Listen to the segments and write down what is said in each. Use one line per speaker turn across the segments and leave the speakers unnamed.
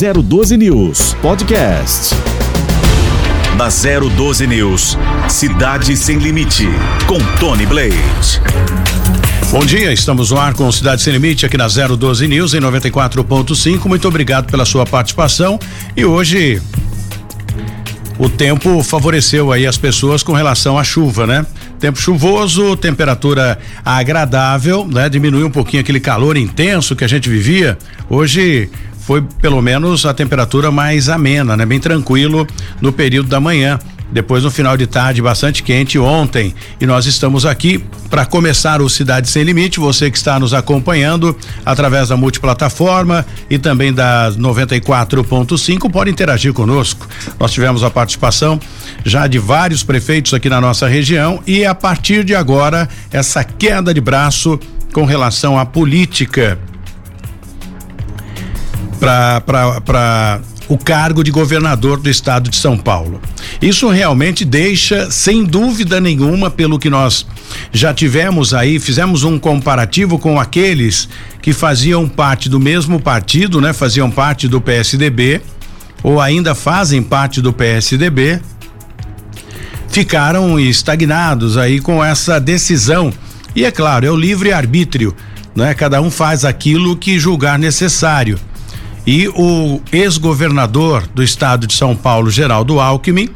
012 News Podcast.
Na 012 News, Cidade Sem Limite, com Tony Blade.
Bom dia, estamos no ar com Cidade Sem Limite aqui na 012 News em 94.5. Muito obrigado pela sua participação. E hoje o tempo favoreceu aí as pessoas com relação à chuva, né? Tempo chuvoso, temperatura agradável, né? Diminuiu um pouquinho aquele calor intenso que a gente vivia. Hoje foi pelo menos a temperatura mais amena, né? Bem tranquilo no período da manhã. Depois no final de tarde bastante quente ontem e nós estamos aqui para começar o Cidade Sem Limite. Você que está nos acompanhando através da multiplataforma e também da 94.5 pode interagir conosco. Nós tivemos a participação já de vários prefeitos aqui na nossa região e a partir de agora essa queda de braço com relação à política para o cargo de governador do estado de São Paulo. Isso realmente deixa, sem dúvida nenhuma, pelo que nós já tivemos aí, fizemos um comparativo com aqueles que faziam parte do mesmo partido, né? Faziam parte do PSDB ou ainda fazem parte do PSDB, ficaram estagnados aí com essa decisão. E é claro, é o livre arbítrio, né? Cada um faz aquilo que julgar necessário. E o ex-governador do estado de São Paulo, Geraldo Alckmin,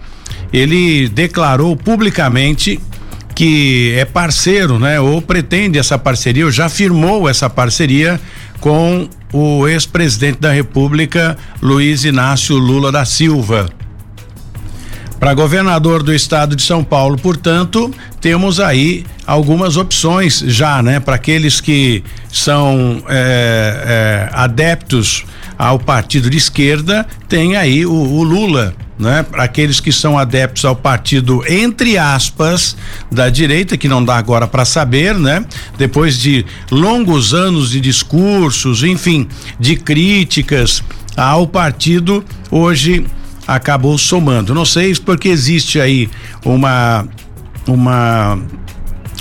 ele declarou publicamente que é parceiro, né? Ou pretende essa parceria, ou já firmou essa parceria com o ex-presidente da República, Luiz Inácio Lula da Silva. Para governador do estado de São Paulo, portanto, temos aí algumas opções já, né? Para aqueles que são é, é, adeptos ao partido de esquerda, tem aí o, o Lula, né? Para aqueles que são adeptos ao partido entre aspas da direita, que não dá agora para saber, né? Depois de longos anos de discursos, enfim, de críticas ao partido, hoje acabou somando. Não sei porque existe aí uma uma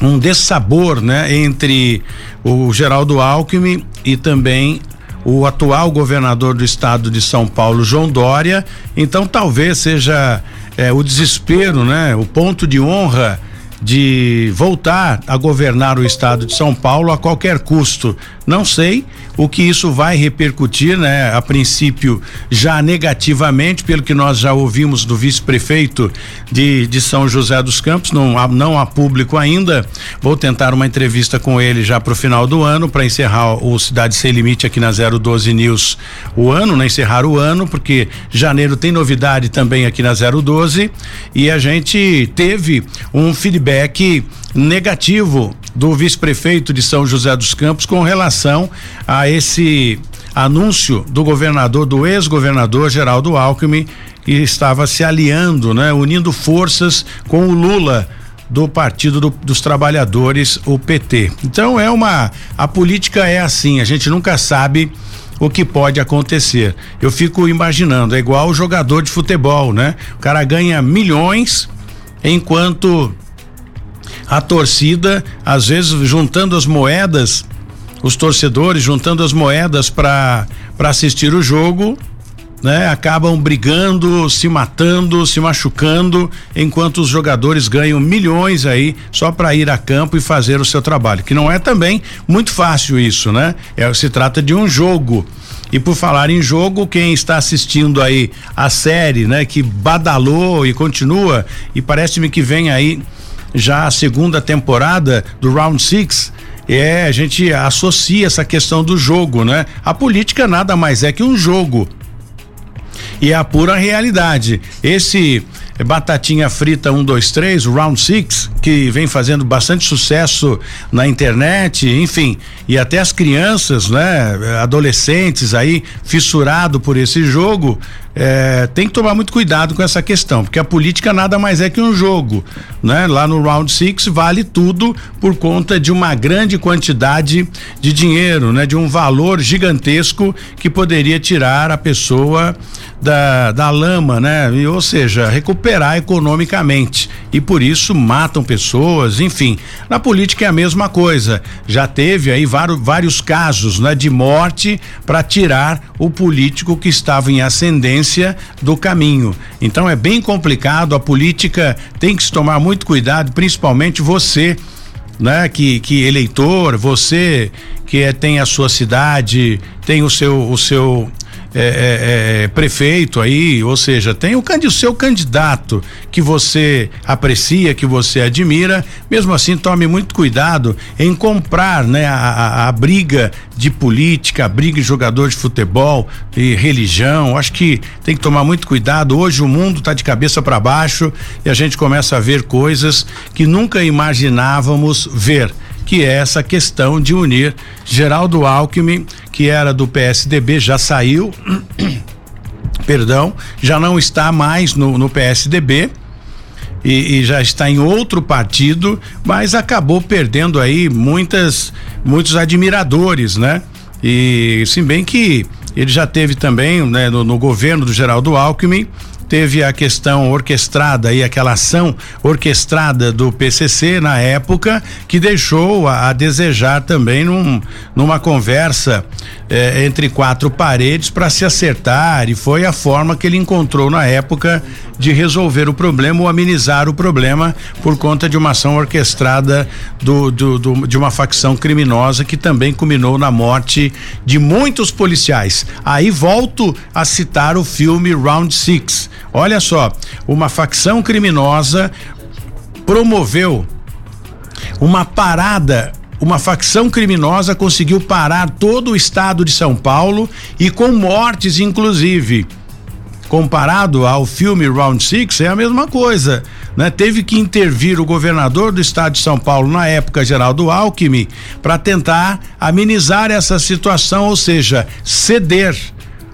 um dessabor, né, entre o Geraldo Alckmin e também o atual governador do estado de São Paulo, João Dória. Então talvez seja é, o desespero, né? O ponto de honra de voltar a governar o estado de São Paulo a qualquer custo. Não sei o que isso vai repercutir, né? A princípio, já negativamente, pelo que nós já ouvimos do vice-prefeito de, de São José dos Campos, não há, não há público ainda. Vou tentar uma entrevista com ele já para o final do ano, para encerrar o Cidade Sem Limite aqui na 012 News o ano, né? Encerrar o ano, porque janeiro tem novidade também aqui na 012 e a gente teve um feedback negativo do vice-prefeito de São José dos Campos com relação a esse anúncio do governador, do ex-governador Geraldo Alckmin, que estava se aliando, né, unindo forças com o Lula do Partido do, dos Trabalhadores, o PT. Então é uma a política é assim, a gente nunca sabe o que pode acontecer. Eu fico imaginando, é igual o jogador de futebol, né? O cara ganha milhões enquanto a torcida, às vezes juntando as moedas, os torcedores juntando as moedas para para assistir o jogo, né? Acabam brigando, se matando, se machucando, enquanto os jogadores ganham milhões aí só para ir a campo e fazer o seu trabalho, que não é também muito fácil isso, né? É, se trata de um jogo. E por falar em jogo, quem está assistindo aí a série, né, que badalou e continua, e parece-me que vem aí já a segunda temporada do Round Six, é, a gente associa essa questão do jogo, né? A política nada mais é que um jogo. E é a pura realidade. Esse Batatinha Frita 123, um, Round Six, que vem fazendo bastante sucesso na internet, enfim, e até as crianças, né, adolescentes aí, fissurado por esse jogo, é, tem que tomar muito cuidado com essa questão, porque a política nada mais é que um jogo, né? Lá no Round Six vale tudo por conta de uma grande quantidade de dinheiro, né? De um valor gigantesco que poderia tirar a pessoa da, da lama, né? E, ou seja, recuperar economicamente e por isso matam pessoas, enfim. Na política é a mesma coisa. Já teve aí vários, vários casos, né, de morte para tirar o político que estava em ascendência do caminho. Então é bem complicado. A política tem que se tomar muito cuidado, principalmente você né? Que, que eleitor, você que é, tem a sua cidade, tem o seu, o seu é, é, é, prefeito aí, ou seja, tem o, o seu candidato que você aprecia, que você admira, mesmo assim tome muito cuidado em comprar, né, a, a, a briga de política, a briga de jogador de futebol e religião. Acho que tem que tomar muito cuidado. Hoje o mundo está de cabeça para baixo e a gente começa a ver coisas que nunca imaginávamos ver que é essa questão de unir Geraldo Alckmin, que era do PSDB, já saiu, perdão, já não está mais no, no PSDB. E, e, já está em outro partido, mas acabou perdendo aí muitas, muitos admiradores, né? E se bem que ele já teve também, né, no, no governo do Geraldo Alckmin, teve a questão orquestrada e aquela ação orquestrada do PCC na época que deixou a, a desejar também num, numa conversa eh, entre quatro paredes para se acertar e foi a forma que ele encontrou na época de resolver o problema ou amenizar o problema por conta de uma ação orquestrada do, do, do, de uma facção criminosa que também culminou na morte de muitos policiais. Aí volto a citar o filme Round Six. Olha só, uma facção criminosa promoveu uma parada uma facção criminosa conseguiu parar todo o estado de São Paulo e com mortes, inclusive comparado ao filme Round Six, é a mesma coisa. Né? Teve que intervir o governador do estado de São Paulo, na época, Geraldo Alckmin, para tentar amenizar essa situação, ou seja, ceder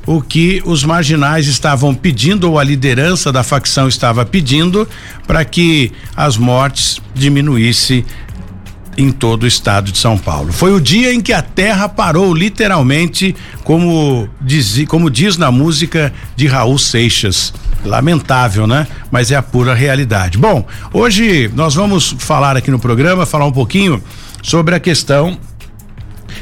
o que os marginais estavam pedindo, ou a liderança da facção estava pedindo, para que as mortes diminuísse em todo o estado de São Paulo. Foi o dia em que a terra parou, literalmente, como diz, como diz na música de Raul Seixas. Lamentável, né? Mas é a pura realidade. Bom, hoje nós vamos falar aqui no programa, falar um pouquinho sobre a questão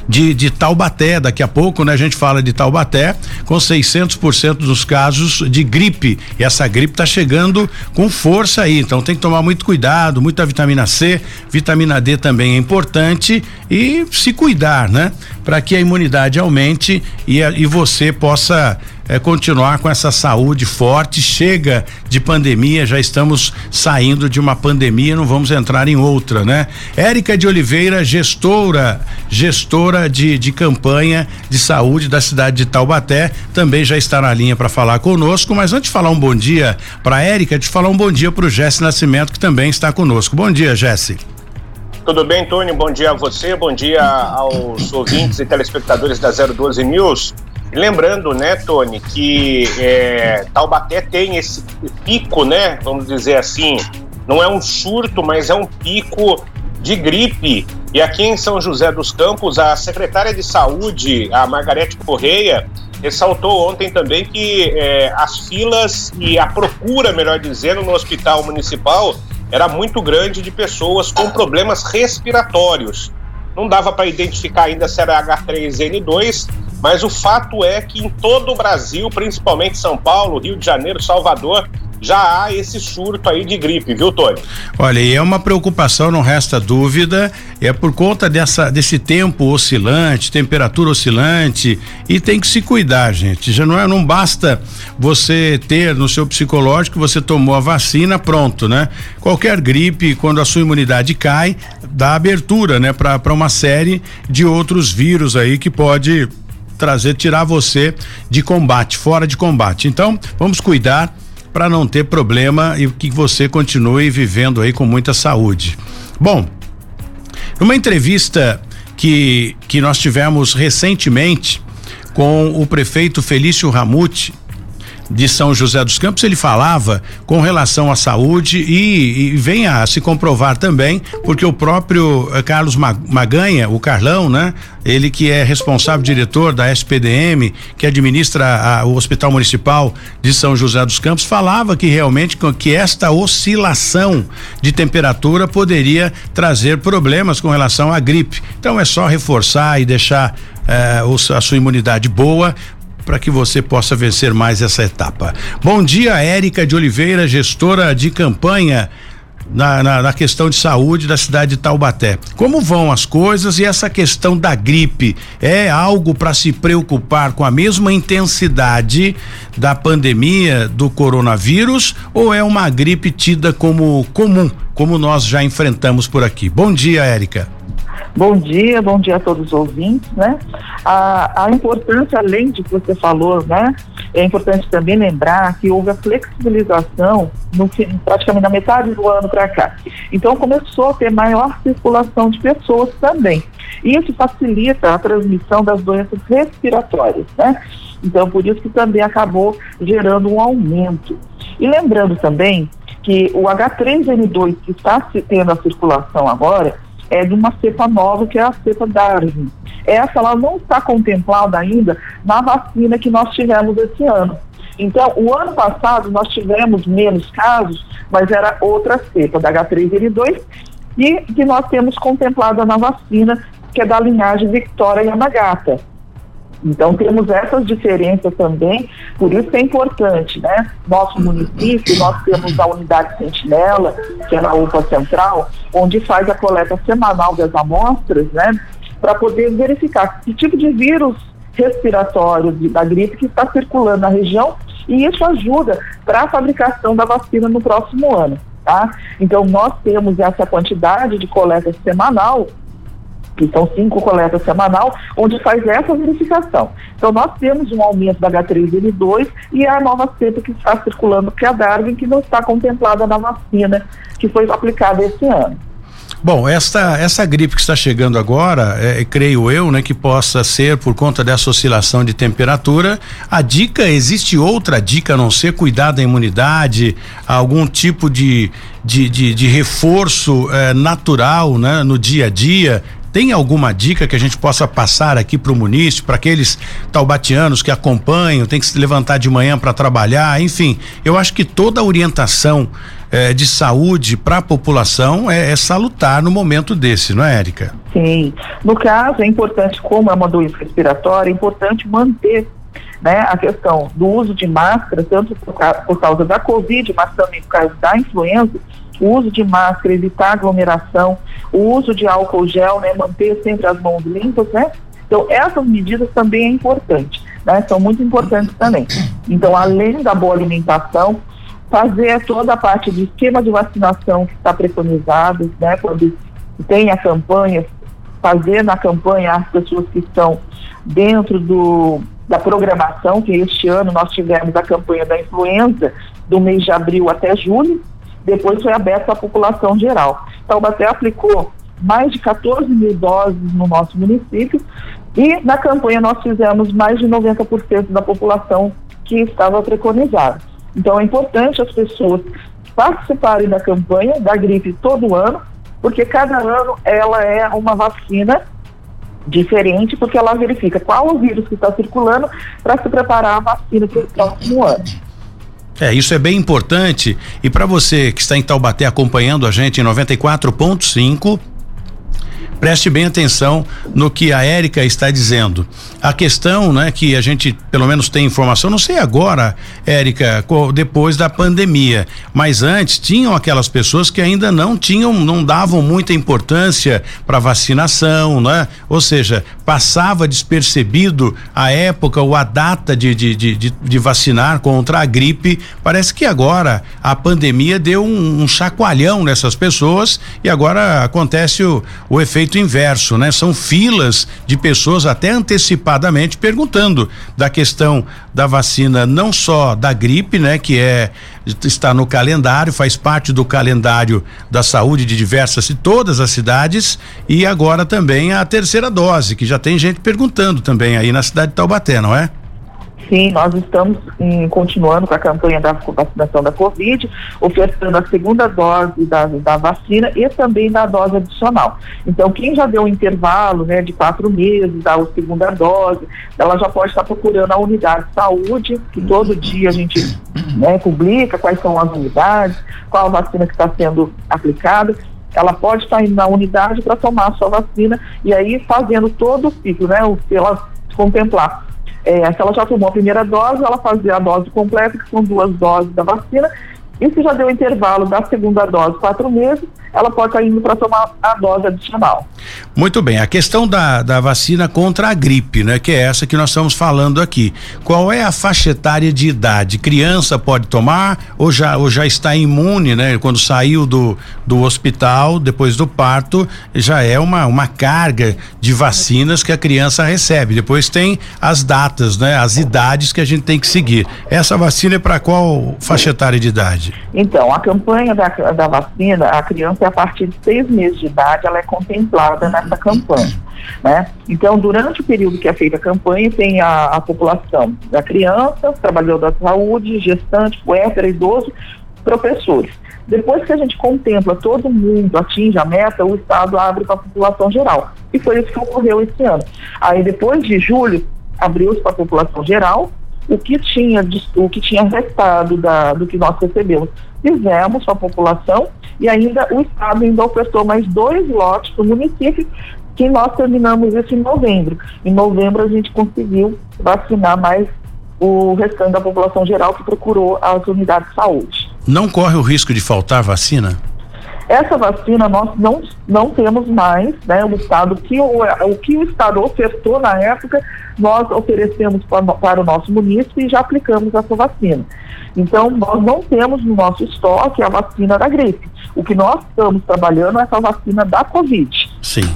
de, de Taubaté. Daqui a pouco, né, a gente fala de Taubaté com 600% dos casos de gripe. E essa gripe está chegando com força aí. Então tem que tomar muito cuidado, muita vitamina C, vitamina D também é importante e se cuidar, né? Para que a imunidade aumente e, e você possa é, continuar com essa saúde forte. Chega de pandemia, já estamos saindo de uma pandemia, não vamos entrar em outra, né? Érica de Oliveira, gestora, gestora de, de campanha de saúde da cidade de Taubaté, também já está na linha para falar conosco. Mas antes de falar um bom dia para Érica, de falar um bom dia para o Jesse Nascimento, que também está conosco. Bom dia, Jesse.
Tudo bem, Tony? Bom dia a você, bom dia aos ouvintes e telespectadores da 012 News. Lembrando, né, Tony, que é, Taubaté tem esse pico, né, vamos dizer assim, não é um surto, mas é um pico de gripe. E aqui em São José dos Campos, a secretária de Saúde, a Margarete Correia, ressaltou ontem também que é, as filas e a procura, melhor dizendo, no hospital municipal era muito grande de pessoas com problemas respiratórios. Não dava para identificar ainda se era H3N2, mas o fato é que em todo o Brasil, principalmente São Paulo, Rio de Janeiro, Salvador, já há esse surto aí de gripe, viu, Tony?
Olha, e é uma preocupação, não resta dúvida, é por conta dessa desse tempo oscilante, temperatura oscilante, e tem que se cuidar, gente. Já não é, não basta você ter no seu psicológico você tomou a vacina, pronto, né? Qualquer gripe, quando a sua imunidade cai, dá abertura, né, para uma série de outros vírus aí que pode trazer, tirar você de combate, fora de combate. Então, vamos cuidar para não ter problema e que você continue vivendo aí com muita saúde. Bom, numa entrevista que, que nós tivemos recentemente com o prefeito Felício Ramute, de São José dos Campos, ele falava com relação à saúde e, e vem a se comprovar também, porque o próprio eh, Carlos Maganha, o Carlão, né? Ele que é responsável diretor da SPDM, que administra a, o Hospital Municipal de São José dos Campos, falava que realmente que esta oscilação de temperatura poderia trazer problemas com relação à gripe. Então é só reforçar e deixar eh, a sua imunidade boa para que você possa vencer mais essa etapa. Bom dia, Érica de Oliveira, gestora de campanha na, na, na, questão de saúde da cidade de Taubaté. Como vão as coisas e essa questão da gripe é algo para se preocupar com a mesma intensidade da pandemia do coronavírus ou é uma gripe tida como comum, como nós já enfrentamos por aqui? Bom dia, Érica.
Bom dia, bom dia a todos os ouvintes, né? A, a importância, além de que você falou, né? É importante também lembrar que houve a flexibilização no, praticamente na metade do ano para cá. Então começou a ter maior circulação de pessoas também. E isso facilita a transmissão das doenças respiratórias, né? Então por isso que também acabou gerando um aumento. E lembrando também que o H3N2 que está tendo a circulação agora, é de uma cepa nova, que é a cepa Darwin. Essa ela não está contemplada ainda na vacina que nós tivemos esse ano. Então, o ano passado nós tivemos menos casos, mas era outra cepa, da H3N2, e que nós temos contemplada na vacina, que é da linhagem Victoria Yamagata. Então temos essas diferenças também, por isso é importante, né? Nosso município, nós temos a unidade Sentinela, que é na UPA Central, onde faz a coleta semanal das amostras, né? Para poder verificar que tipo de vírus respiratório da gripe que está circulando na região e isso ajuda para a fabricação da vacina no próximo ano, tá? Então nós temos essa quantidade de coleta semanal que são cinco coletas semanal, onde faz essa verificação. Então, nós temos um aumento da H3N2 e a nova cepa que está circulando, que é a Darwin, que não está contemplada na vacina que foi aplicada esse ano.
Bom, esta essa gripe que está chegando agora, é, creio eu, né, que possa ser por conta dessa oscilação de temperatura. A dica existe outra dica, a não ser cuidar da imunidade, algum tipo de de, de, de reforço eh, natural, né, no dia a dia tem alguma dica que a gente possa passar aqui para o munícipe, para aqueles taubatianos que acompanham, tem que se levantar de manhã para trabalhar, enfim, eu acho que toda a orientação eh, de saúde para a população é, é, salutar no momento desse, não é, Érica?
Sim. No caso, é importante, como é uma doença respiratória, é importante manter né, a questão do uso de máscara, tanto por, por causa da Covid, mas também por causa da influenza, o uso de máscara, evitar aglomeração, o uso de álcool gel, né, manter sempre as mãos limpas, né? Então, essas medidas também é importante, né? São muito importantes também. Então, além da boa alimentação, fazer toda a parte de esquema de vacinação que está preconizado, né? Quando tem a campanha, fazer na campanha as pessoas que estão dentro do, da programação, que este ano nós tivemos a campanha da influenza do mês de abril até julho, depois foi aberto à população geral. Taubaté aplicou mais de 14 mil doses no nosso município e na campanha nós fizemos mais de 90% da população que estava preconizada. Então é importante as pessoas participarem da campanha da gripe todo ano, porque cada ano ela é uma vacina diferente, porque ela verifica qual o vírus que está circulando para se preparar a vacina para o próximo ano.
É, isso é bem importante. E para você que está em Taubaté acompanhando a gente em 94.5, preste bem atenção no que a Érica está dizendo. A questão, né, que a gente pelo menos tem informação, não sei agora, Érica, depois da pandemia, mas antes tinham aquelas pessoas que ainda não tinham, não davam muita importância para vacinação, né? Ou seja, passava despercebido a época ou a data de, de, de, de, de vacinar contra a gripe. Parece que agora a pandemia deu um, um chacoalhão nessas pessoas e agora acontece o, o efeito inverso, né? São filas de pessoas até antecipadamente perguntando da questão da vacina não só da gripe, né, que é está no calendário, faz parte do calendário da saúde de diversas e todas as cidades e agora também a terceira dose, que já tem gente perguntando também aí na cidade de Taubaté, não é?
Sim, nós estamos em, continuando com a campanha da vacinação da Covid, ofertando a segunda dose da, da vacina e também da dose adicional. Então, quem já deu um intervalo né, de quatro meses da segunda dose, ela já pode estar procurando a unidade de saúde, que todo dia a gente né, publica quais são as unidades, qual a vacina que está sendo aplicada ela pode estar indo na unidade para tomar a sua vacina e aí fazendo todo o ciclo, né? Se ela contemplar é, se ela já tomou a primeira dose, ela fazia a dose completa, que são duas doses da vacina, se já deu intervalo da segunda dose, quatro meses, ela pode estar indo para tomar a dose adicional.
Muito bem, a questão da, da vacina contra a gripe, né? Que é essa que nós estamos falando aqui. Qual é a faixa etária de idade? Criança pode tomar ou já, ou já está imune, né? Quando saiu do, do hospital, depois do parto, já é uma, uma carga de vacinas que a criança recebe. Depois tem as datas, né? As idades que a gente tem que seguir. Essa vacina é para qual faixa etária de idade?
Então, a campanha da, da vacina, a criança a partir de seis meses de idade, ela é contemplada nessa campanha. Né? Então, durante o período que é feita a campanha, tem a, a população da criança, trabalhador da saúde, gestante, puérpera, idoso, professores. Depois que a gente contempla todo mundo, atinge a meta, o Estado abre para a população geral. E foi isso que ocorreu esse ano. Aí, depois de julho, abriu-se para a população geral, o que tinha, o que tinha restado da, do que nós recebemos, fizemos para a população e ainda o Estado ainda ofertou mais dois lotes para o município, que nós terminamos isso em novembro. Em novembro a gente conseguiu vacinar mais o restante da população geral que procurou as unidades de saúde.
Não corre o risco de faltar vacina?
Essa vacina nós não, não temos mais, né? O Estado, que o, o que o Estado ofertou na época, nós oferecemos para, para o nosso município e já aplicamos essa vacina. Então, nós não temos no nosso estoque a vacina da gripe. O que nós estamos trabalhando é essa vacina da Covid.
Sim.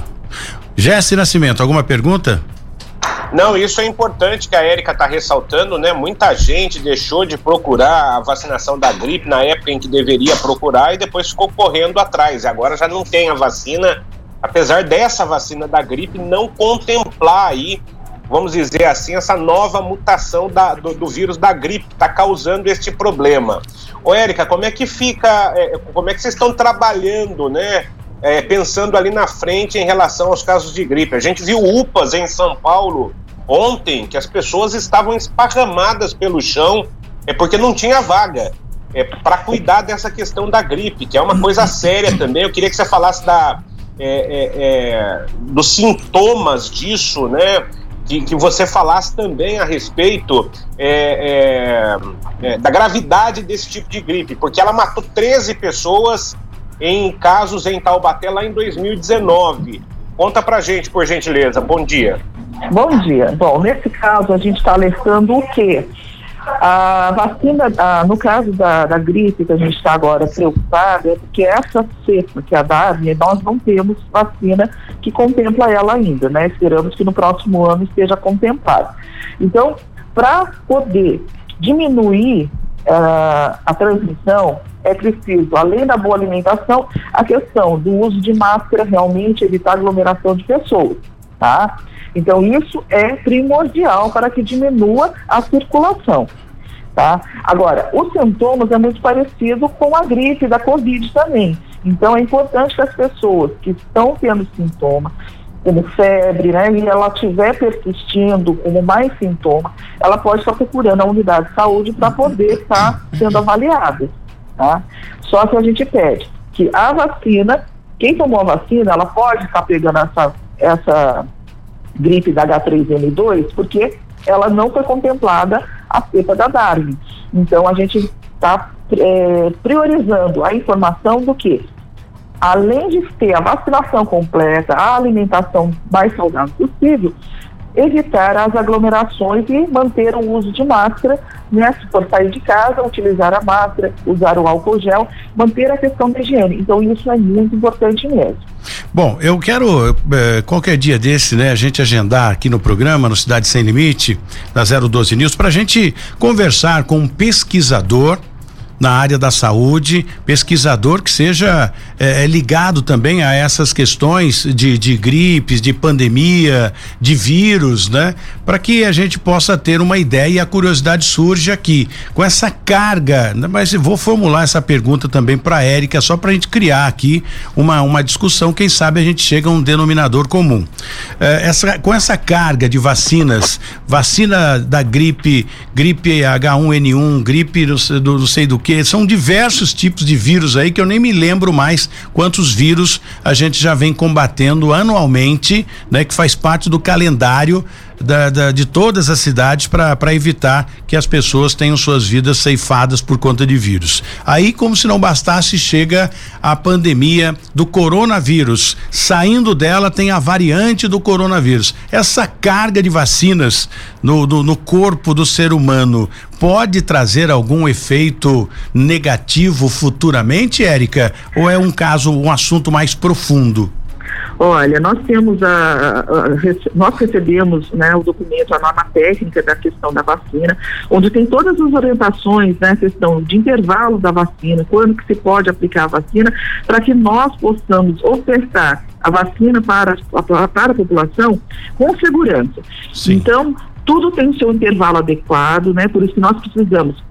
Jesse Nascimento, alguma pergunta?
Não, isso é importante que a Érica está ressaltando, né? Muita gente deixou de procurar a vacinação da gripe na época em que deveria procurar e depois ficou correndo atrás. E agora já não tem a vacina, apesar dessa vacina da gripe não contemplar aí, vamos dizer assim, essa nova mutação da, do, do vírus da gripe está causando este problema. Ô, Érica, como é que fica, é, como é que vocês estão trabalhando, né? É, pensando ali na frente em relação aos casos de gripe. A gente viu UPAs em São Paulo ontem que as pessoas estavam esparramadas pelo chão é porque não tinha vaga é, para cuidar dessa questão da gripe, que é uma coisa séria também. Eu queria que você falasse da, é, é, é dos sintomas disso, né? Que, que, você falasse também a respeito é, é, da gravidade desse tipo de gripe, porque ela matou 13 pessoas em casos em Taubaté lá em 2019. Conta pra gente, por gentileza. Bom dia.
Bom dia. Bom, nesse caso a gente está alertando o quê? A vacina, a, no caso da, da, gripe que a gente está agora preocupado, é porque essa cepa, que é a Darwin, nós não temos vacina que contempla ela ainda, né? Esperamos que no próximo ano esteja contemplada. Então, para poder diminuir uh, a transmissão, é preciso, além da boa alimentação, a questão do uso de máscara, realmente evitar aglomeração de pessoas, tá? Então, isso é primordial para que diminua a circulação. Tá? Agora, os sintomas é muito parecido com a gripe da Covid também. Então, é importante que as pessoas que estão tendo sintoma, como febre, né, e ela estiver persistindo como mais sintoma, ela pode estar procurando a unidade de saúde para poder estar sendo avaliada. Tá? Só que a gente pede que a vacina, quem tomou a vacina, ela pode estar pegando essa, essa gripe da H3N2, porque ela não foi contemplada a cepa da Darwin. Então a gente está é, priorizando a informação do que, além de ter a vacinação completa, a alimentação mais saudável possível, evitar as aglomerações e manter o uso de máscara, né? Se for sair de casa, utilizar a máscara, usar o álcool gel, manter a questão da higiene. Então isso é muito importante mesmo.
Bom, eu quero eh, qualquer dia desse, né, a gente agendar aqui no programa, no Cidade Sem Limite, da 012 News, para a gente conversar com um pesquisador na área da saúde, pesquisador que seja é, é, ligado também a essas questões de, de gripes, de pandemia, de vírus, né? Para que a gente possa ter uma ideia e a curiosidade surge aqui com essa carga. Né? Mas vou formular essa pergunta também para Érica, só para a gente criar aqui uma, uma discussão. Quem sabe a gente chega a um denominador comum. É, essa, com essa carga de vacinas, vacina da gripe, gripe H1N1, gripe do, do sei do que porque são diversos tipos de vírus aí que eu nem me lembro mais quantos vírus a gente já vem combatendo anualmente, né? Que faz parte do calendário da, da, de todas as cidades para evitar que as pessoas tenham suas vidas ceifadas por conta de vírus. Aí, como se não bastasse, chega a pandemia do coronavírus. Saindo dela, tem a variante do coronavírus. Essa carga de vacinas no, no, no corpo do ser humano pode trazer algum efeito negativo futuramente, Érica? Ou é um caso, um assunto mais profundo?
Olha, nós temos a, a, a, nós recebemos né, o documento, a norma técnica da questão da vacina, onde tem todas as orientações, né, questão de intervalo da vacina, quando que se pode aplicar a vacina, para que nós possamos ofertar a vacina para, para, para a população com segurança. Sim. Então, tudo tem o seu intervalo adequado, né? Por isso que nós precisamos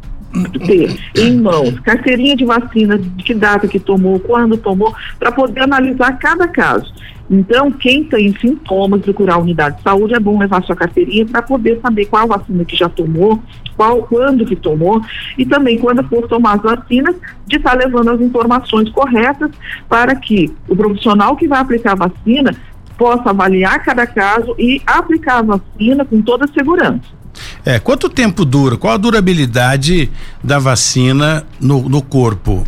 ter em mãos carteirinha de vacina, de que data que tomou, quando tomou, para poder analisar cada caso. Então, quem tem sintomas, procurar a unidade de saúde, é bom levar sua carteirinha para poder saber qual vacina que já tomou, qual, quando que tomou, e também quando for tomar as vacinas, de estar tá levando as informações corretas para que o profissional que vai aplicar a vacina possa avaliar cada caso e aplicar a vacina com toda segurança.
É, quanto tempo dura? Qual a durabilidade da vacina no, no corpo,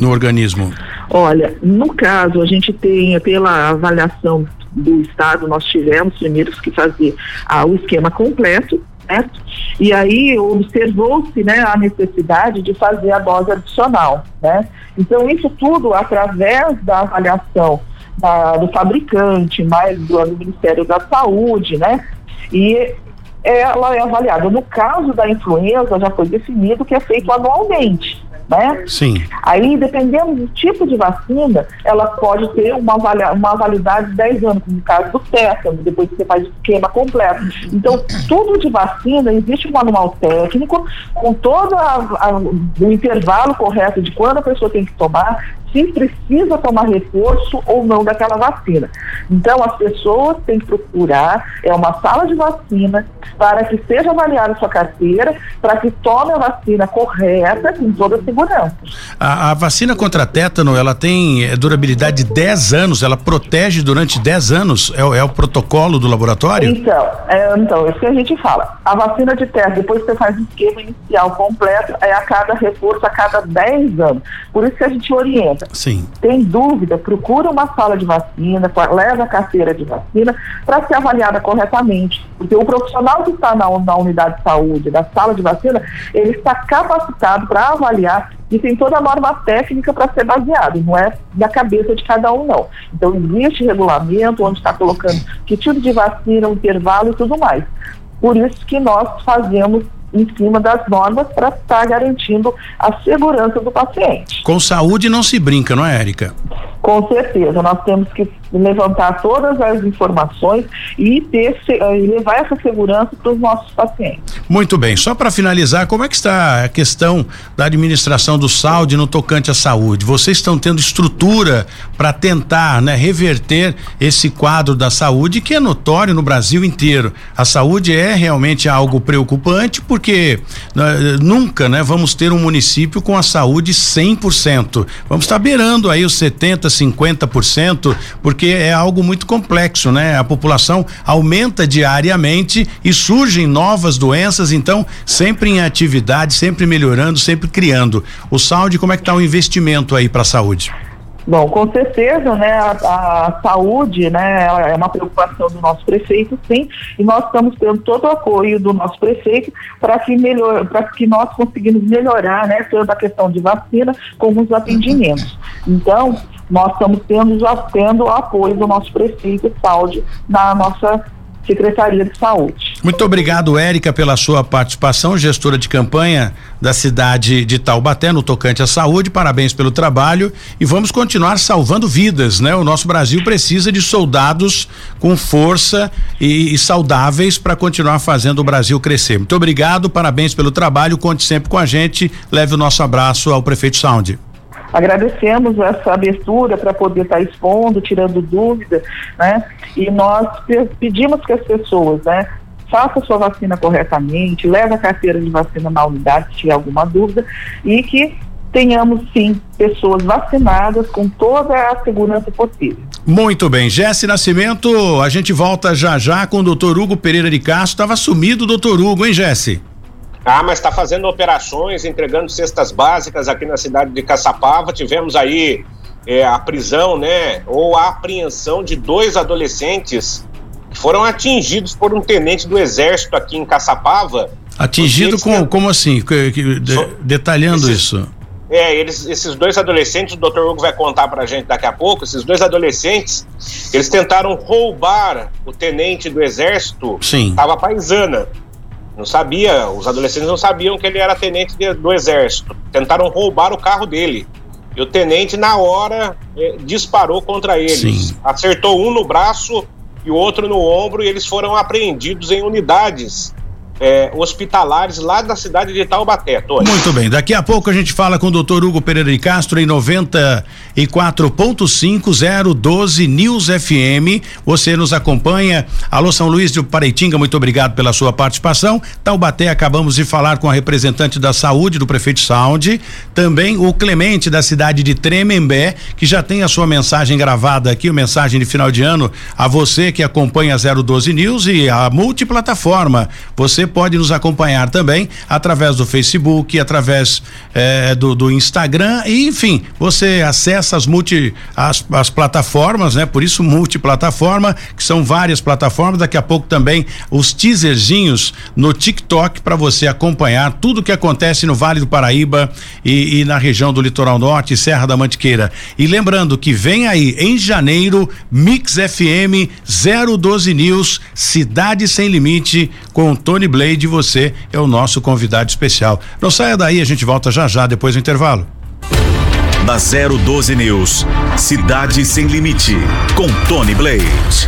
no organismo?
Olha, no caso, a gente tem, pela avaliação do Estado, nós tivemos primeiros que fazer ah, o esquema completo, certo? E aí observou-se né, a necessidade de fazer a dose adicional, né? Então, isso tudo através da avaliação da, do fabricante, mais do, do Ministério da Saúde, né? E ela é avaliada. No caso da influenza, já foi definido que é feito anualmente. Né?
Sim.
Aí, dependendo do tipo de vacina, ela pode ter uma, uma validade de 10 anos, como no caso do tétano, depois que você faz o esquema completo. Então, tudo de vacina, existe um manual técnico com todo a, a, o intervalo correto de quando a pessoa tem que tomar, se precisa tomar reforço ou não daquela vacina. Então, as pessoas têm que procurar, é uma sala de vacina, para que seja avaliada a sua carteira, para que tome a vacina correta, com toda a segurança.
A, a vacina contra tétano, ela tem é, durabilidade de 10 anos, ela protege durante 10 anos? É, é o protocolo do laboratório?
Então, é, então, isso que a gente fala. A vacina de tétano, depois que você faz o esquema inicial completo, é a cada reforço a cada 10 anos. Por isso que a gente orienta
Sim.
Tem dúvida, procura uma sala de vacina, leva a carteira de vacina para ser avaliada corretamente. Porque o profissional que está na, na unidade de saúde, da sala de vacina, ele está capacitado para avaliar e tem toda a norma técnica para ser baseado, não é da cabeça de cada um, não. Então, existe regulamento onde está colocando que tipo de vacina, o intervalo e tudo mais. Por isso que nós fazemos em cima das normas para estar tá garantindo a segurança do paciente.
Com saúde não se brinca, não é, Érica?
Com certeza, nós temos que levantar todas as informações e ter e levar essa segurança para os nossos pacientes.
Muito bem, só para finalizar, como é que está a questão da administração do saúde no tocante à saúde? Vocês estão tendo estrutura para tentar, né, reverter esse quadro da saúde que é notório no Brasil inteiro. A saúde é realmente algo preocupante porque né, nunca, né, vamos ter um município com a saúde 100%. Vamos estar beirando aí os 70, 50%, porque é algo muito complexo, né? A população aumenta diariamente e surgem novas doenças, então sempre em atividade, sempre melhorando, sempre criando. O saúde, como é que está o investimento aí para a saúde?
Bom, com certeza, né, a, a, saúde, né, é uma preocupação do nosso prefeito, sim, e nós estamos tendo todo o apoio do nosso prefeito para que melhor, para que nós conseguimos melhorar, né, tanto a questão de vacina como os atendimentos. Então, nós estamos tendo, já tendo o apoio do nosso prefeito saúde na nossa Secretaria de Saúde.
Muito obrigado, Érica, pela sua participação, gestora de campanha da cidade de Taubaté, no tocante à saúde. Parabéns pelo trabalho e vamos continuar salvando vidas, né? O nosso Brasil precisa de soldados com força e, e saudáveis para continuar fazendo o Brasil crescer. Muito obrigado, parabéns pelo trabalho. Conte sempre com a gente. Leve o nosso abraço ao prefeito Sound.
Agradecemos essa abertura para poder estar tá expondo, tirando dúvida, né? E nós pedimos que as pessoas, né, faça sua vacina corretamente, leve a carteira de vacina na unidade se tiver alguma dúvida e que tenhamos sim pessoas vacinadas com toda a segurança possível.
Muito bem, Jesse Nascimento, a gente volta já já com o doutor Hugo Pereira de Castro, estava sumido o doutor Hugo, hein Jesse?
Ah, mas está fazendo operações, entregando cestas básicas aqui na cidade de Caçapava. Tivemos aí é, a prisão, né, ou a apreensão de dois adolescentes que foram atingidos por um tenente do exército aqui em Caçapava.
Atingido com, como assim? De, detalhando esses, isso.
É, eles, esses dois adolescentes, o doutor Hugo vai contar pra gente daqui a pouco, esses dois adolescentes, eles tentaram roubar o tenente do exército,
Sim.
tava paisana. Não sabia, os adolescentes não sabiam que ele era tenente de, do exército. Tentaram roubar o carro dele. E o tenente, na hora, eh, disparou contra eles.
Sim.
Acertou um no braço e o outro no ombro, e eles foram apreendidos em unidades é, hospitalares lá da cidade de Taubaté, Tony.
Muito bem, daqui a pouco a gente fala com o doutor Hugo Pereira de Castro em 94.50 12 News FM. Você nos acompanha. Alô São Luís de Pareitinga, muito obrigado pela sua participação. Taubaté, acabamos de falar com a representante da saúde do prefeito Sound. Também o Clemente da cidade de Tremembé, que já tem a sua mensagem gravada aqui, mensagem de final de ano, a você que acompanha a 012 News e a multiplataforma. Você pode nos acompanhar também através do Facebook, através eh, do, do, Instagram e enfim, você acessa as multi as, as plataformas, né? Por isso multiplataforma, que são várias plataformas. Daqui a pouco também os teaserzinhos no TikTok para você acompanhar tudo que acontece no Vale do Paraíba e, e na região do Litoral Norte, Serra da Mantiqueira. E lembrando que vem aí em janeiro Mix FM 012 News Cidade Sem Limite com Tony Blake Blade, você é o nosso convidado especial. Não saia daí, a gente volta já já depois do intervalo.
Da 012 News, Cidade Sem Limite, com Tony Blade.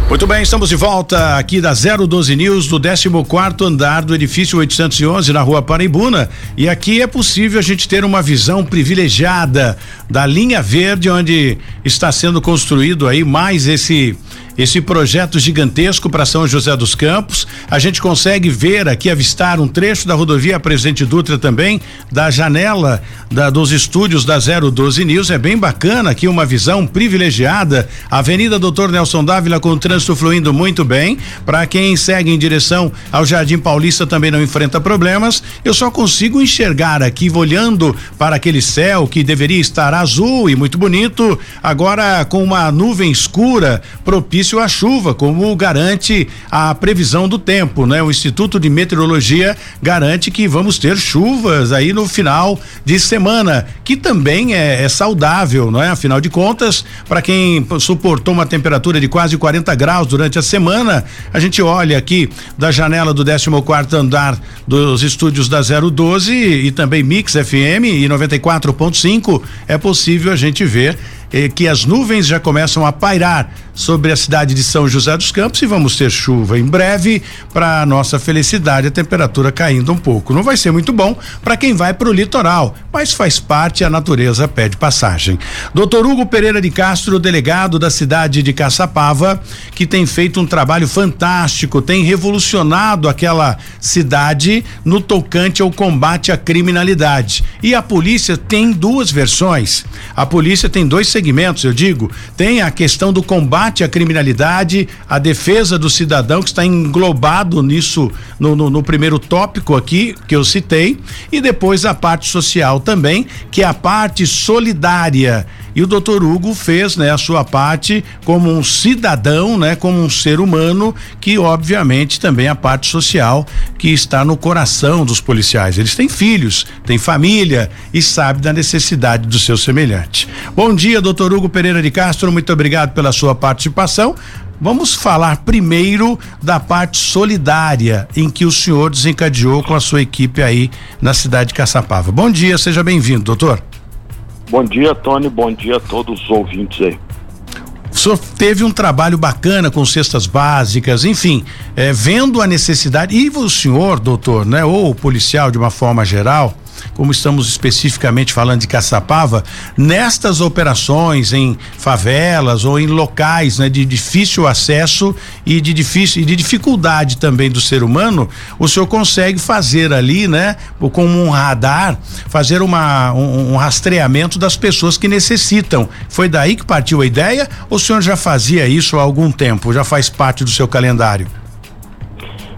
Muito bem, estamos de volta aqui da 012 News, do 14 andar do edifício 811, na rua Paraibuna. E aqui é possível a gente ter uma visão privilegiada da linha verde, onde está sendo construído aí mais esse esse projeto gigantesco para São José dos Campos. A gente consegue ver aqui, avistar um trecho da rodovia Presidente Dutra também, da janela da, dos estúdios da 012 News. É bem bacana aqui, uma visão privilegiada. Avenida Doutor Nelson Dávila com o trânsito fluindo muito bem. Para quem segue em direção ao Jardim Paulista também não enfrenta problemas. Eu só consigo enxergar aqui, olhando para aquele céu que deveria estar azul e muito bonito, agora com uma nuvem escura propício propício à chuva, como garante a previsão do tempo, né? O Instituto de Meteorologia garante que vamos ter chuvas aí no final de semana, que também é, é saudável, não é? Afinal de contas, para quem suportou uma temperatura de quase 40 graus durante a semana, a gente olha aqui da janela do 14 quarto andar dos estúdios da 012 e também Mix FM e 94.5, é possível a gente ver eh, que as nuvens já começam a pairar sobre a cidade de São José dos Campos e vamos ter chuva em breve para nossa felicidade, a temperatura caindo um pouco. Não vai ser muito bom para quem vai para o litoral, mas faz parte, a natureza pede passagem. Doutor Hugo Pereira de Castro, delegado da cidade de Caçapava, que tem feito um trabalho fantástico, tem revolucionado aquela cidade no tocante ao combate à criminalidade. E a polícia tem duas versões. A polícia tem dois segmentos, eu digo. Tem a questão do combate à criminalidade, a defesa do cidadão, que está englobado nisso no, no, no primeiro tópico aqui que eu citei, e depois a parte social também, que é a parte solidária E o doutor Hugo fez, né, a sua parte como um cidadão, né, como um ser humano, que obviamente também a parte social que está no coração dos policiais. Eles têm filhos, têm família e sabe da necessidade do seu semelhante. Bom dia, doutor Hugo Pereira de Castro, muito obrigado pela sua participação. Vamos falar primeiro da parte solidária em que o senhor desencadeou com a sua equipe aí na cidade de Caçapava. Bom dia, seja bem-vindo, doutor.
Bom dia, Tony. Bom dia a todos os ouvintes aí.
O senhor teve um trabalho bacana com cestas básicas, enfim, é, vendo a necessidade. E o senhor, doutor, né, ou o policial de uma forma geral, como estamos especificamente falando de Caçapava, nestas operações em favelas ou em locais né, de difícil acesso e de difícil e de dificuldade também do ser humano, o senhor consegue fazer ali, né, como um radar, fazer uma, um, um rastreamento das pessoas que necessitam. Foi daí que partiu a ideia ou o senhor já fazia isso há algum tempo? Já faz parte do seu calendário?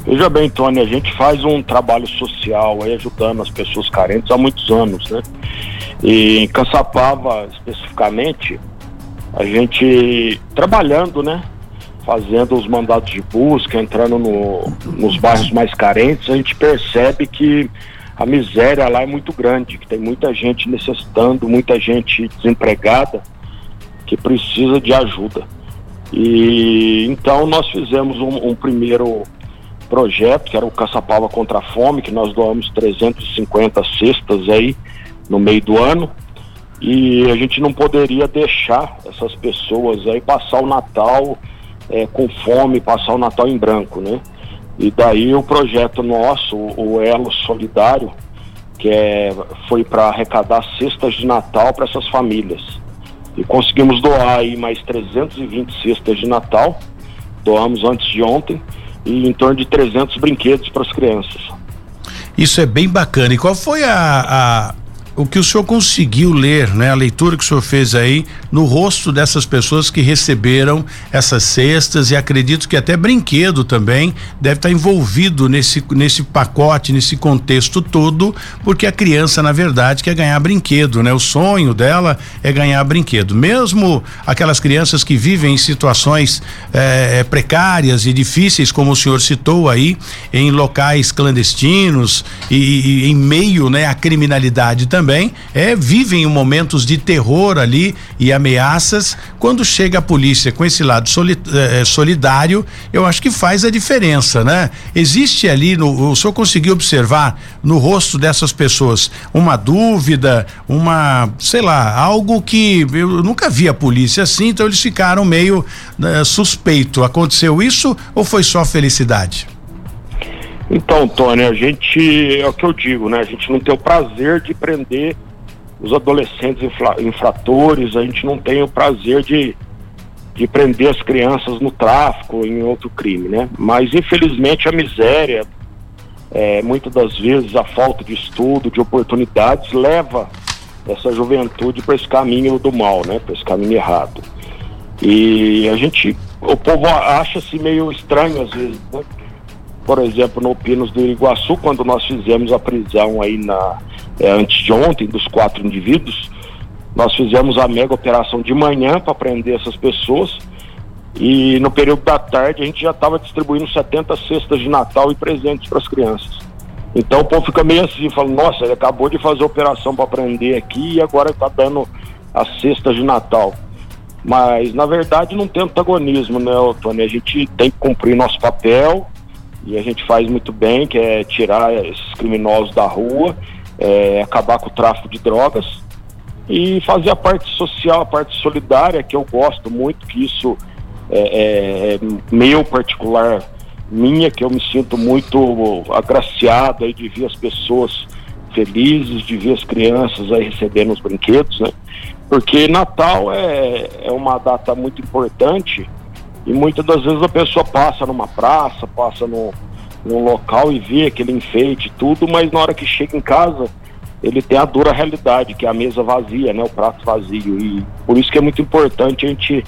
Veja bem, Tony, a gente faz um trabalho social aí ajudando as pessoas carentes há muitos anos, né? E em Caçapava, especificamente, a gente trabalhando, né? Fazendo os mandados de busca, entrando no, nos bairros mais carentes, a gente percebe que a miséria lá é muito grande, que tem muita gente necessitando, muita gente desempregada que precisa de ajuda. E então nós fizemos um, um primeiro projeto, que era o Caçapava contra a Fome, que nós doamos 350 cestas aí no meio do ano. E a gente não poderia deixar essas pessoas aí passar o Natal é, com fome, passar o Natal em branco, né? E daí o projeto nosso, o Elo Solidário, que é, foi para arrecadar cestas de Natal para essas famílias. E conseguimos doar aí mais 320 cestas de Natal, doamos antes de ontem, e em torno de 300 brinquedos para as crianças.
Isso é bem bacana. E qual foi a, a o que o senhor conseguiu ler, né? A leitura que o senhor fez aí no rosto dessas pessoas que receberam essas cestas e acredito que até brinquedo também deve estar envolvido nesse nesse pacote, nesse contexto todo, porque a criança na verdade quer ganhar brinquedo, né? O sonho dela é ganhar brinquedo. Mesmo aquelas crianças que vivem em situações eh, eh precárias e difíceis, como o senhor citou aí, em locais clandestinos e, e em meio, né, à criminalidade também também é, vivem momentos de terror ali e ameaças. Quando chega a polícia com esse lado soli, eh, solidário, eu acho que faz a diferença, né? Existe ali, no, o senhor conseguiu observar no rosto dessas pessoas uma dúvida, uma, sei lá, algo que eu nunca vi a polícia assim, então eles ficaram meio né, suspeito. Aconteceu isso ou foi só felicidade?
Então, Tony, a gente, é o que eu digo, né? A gente não tem o prazer de prender os adolescentes infra, infratores, a gente não tem o prazer de, de prender as crianças no tráfico, em outro crime, né? Mas, infelizmente, a miséria, é, muitas das vezes, a falta de estudo, de oportunidades, leva essa juventude para esse caminho do mal, né? Para esse caminho errado. E a gente, o povo acha-se meio estranho às vezes, né? Por exemplo, no Pinos do Iguaçu, quando nós fizemos a prisão aí na é, antes de ontem dos quatro indivíduos, nós fizemos a mega operação de manhã para prender essas pessoas e no período da tarde a gente já estava distribuindo 70 cestas de Natal e presentes para as crianças. Então o povo fica meio assim, falando, nossa, ele acabou de fazer operação para prender aqui e agora está dando as cestas de Natal. Mas na verdade não tem antagonismo, né, Tony? A gente tem que cumprir nosso papel, e a gente faz muito bem, que é tirar esses criminosos da rua, é, acabar com o tráfico de drogas e fazer a parte social, a parte solidária, que eu gosto muito, que isso é, é, é meu particular, minha, que eu me sinto muito agraciado aí de ver as pessoas felizes, de ver as crianças aí recebendo os brinquedos, né? Porque Natal é, é uma data muito importante e muitas das vezes a pessoa passa numa praça, passa no, num local e vê aquele enfeite tudo, mas na hora que chega em casa, ele tem a dura realidade, que é a mesa vazia, né, o prato vazio. E por isso que é muito importante a gente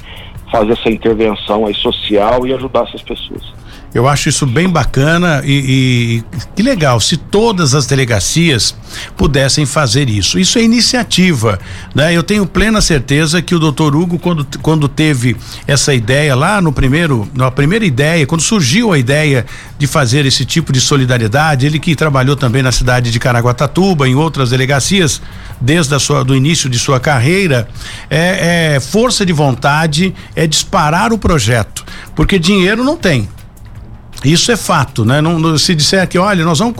fazer essa intervenção aí social e ajudar essas pessoas.
Eu acho isso bem bacana e, e, que legal se todas as delegacias pudessem fazer isso. Isso é iniciativa, né? Eu tenho plena certeza que o doutor Hugo, quando, quando teve essa ideia lá no primeiro, na primeira ideia, quando surgiu a ideia de fazer esse tipo de solidariedade, ele que trabalhou também na cidade de Caraguatatuba, em outras delegacias, desde a sua, do início de sua carreira, é, é força de vontade, é disparar o projeto, porque dinheiro não tem. Isso é fato, né? Não, não, se disser que, olha, nós vamos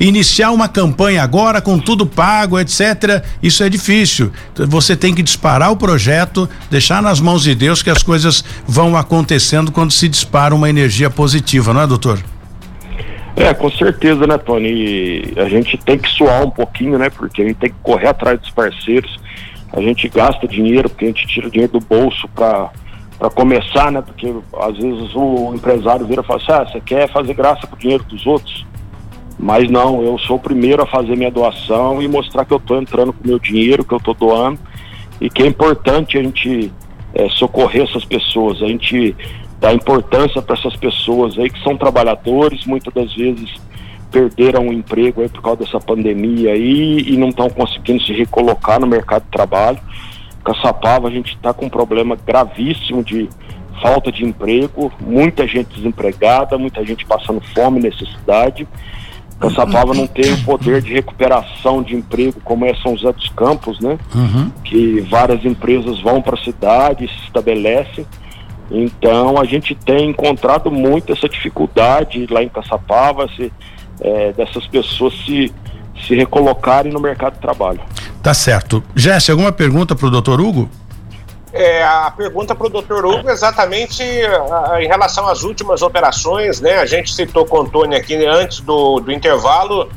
iniciar uma campanha agora com tudo pago, etc. Isso é difícil. Você tem que disparar o projeto, deixar nas mãos de Deus que as coisas vão acontecendo quando se dispara uma energia positiva, não é, doutor?
É, com certeza, né, Tony? A gente tem que suar um pouquinho, né? Porque a gente tem que correr atrás dos parceiros. A gente gasta dinheiro, porque a gente tira dinheiro do bolso para para começar, né? Porque às vezes o empresário vira e fala assim, ah, você quer fazer graça com o dinheiro dos outros? Mas não, eu sou o primeiro a fazer minha doação e mostrar que eu estou entrando com o meu dinheiro, que eu estou doando, e que é importante a gente é, socorrer essas pessoas, a gente dar importância para essas pessoas aí que são trabalhadores, muitas das vezes perderam o emprego aí por causa dessa pandemia aí e não estão conseguindo se recolocar no mercado de trabalho. Caçapava a gente está com um problema gravíssimo de falta de emprego, muita gente desempregada, muita gente passando fome, necessidade. Caçapava não tem o poder de recuperação de emprego como é São José dos Campos, né? Uhum. Que várias empresas vão para a cidade, se estabelecem. Então a gente tem encontrado muito essa dificuldade lá em Caçapava, se, é, dessas pessoas se, se recolocarem no mercado de trabalho.
Tá certo. Jesse, alguma pergunta para o doutor Hugo?
É, a pergunta para o doutor Hugo é exatamente a, em relação às últimas operações, né? A gente citou com o Antônio aqui antes do, do intervalo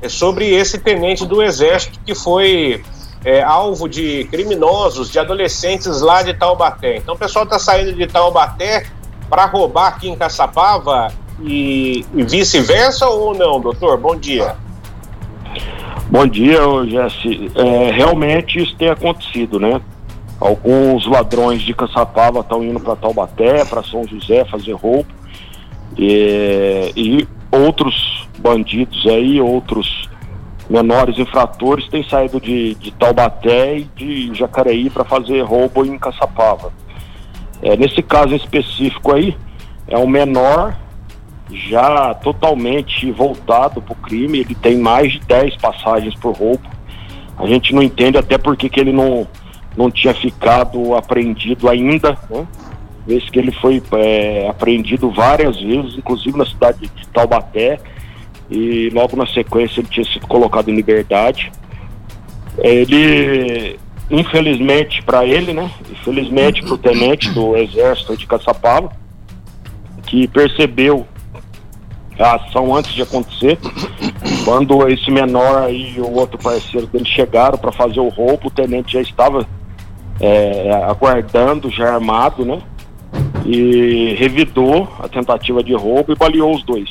é sobre esse tenente do Exército que foi é, alvo de criminosos, de adolescentes lá de Taubaté. Então o pessoal está saindo de Taubaté para roubar aqui em Caçapava e, e vice-versa ou não, doutor? Bom dia.
Bom dia, Jesse. É, realmente isso tem acontecido, né? Alguns ladrões de Caçapava estão indo para Taubaté, para São José fazer roubo. E, e outros bandidos aí, outros menores infratores têm saído de, de Taubaté e de Jacareí para fazer roubo em Caçapava. É, nesse caso específico aí, é um menor já totalmente voltado para o crime, ele tem mais de 10 passagens por roubo. A gente não entende até porque que ele não, não tinha ficado apreendido ainda, né? Vez que ele foi é, apreendido várias vezes, inclusive na cidade de Taubaté, e logo na sequência ele tinha sido colocado em liberdade. Ele, infelizmente para ele, né? Infelizmente para o tenente do exército de Caçapava, que percebeu a ação antes de acontecer. Quando esse menor e o outro parceiro dele chegaram para fazer o roubo, o tenente já estava é, aguardando, já armado, né? E revidou a tentativa de roubo e baleou os dois.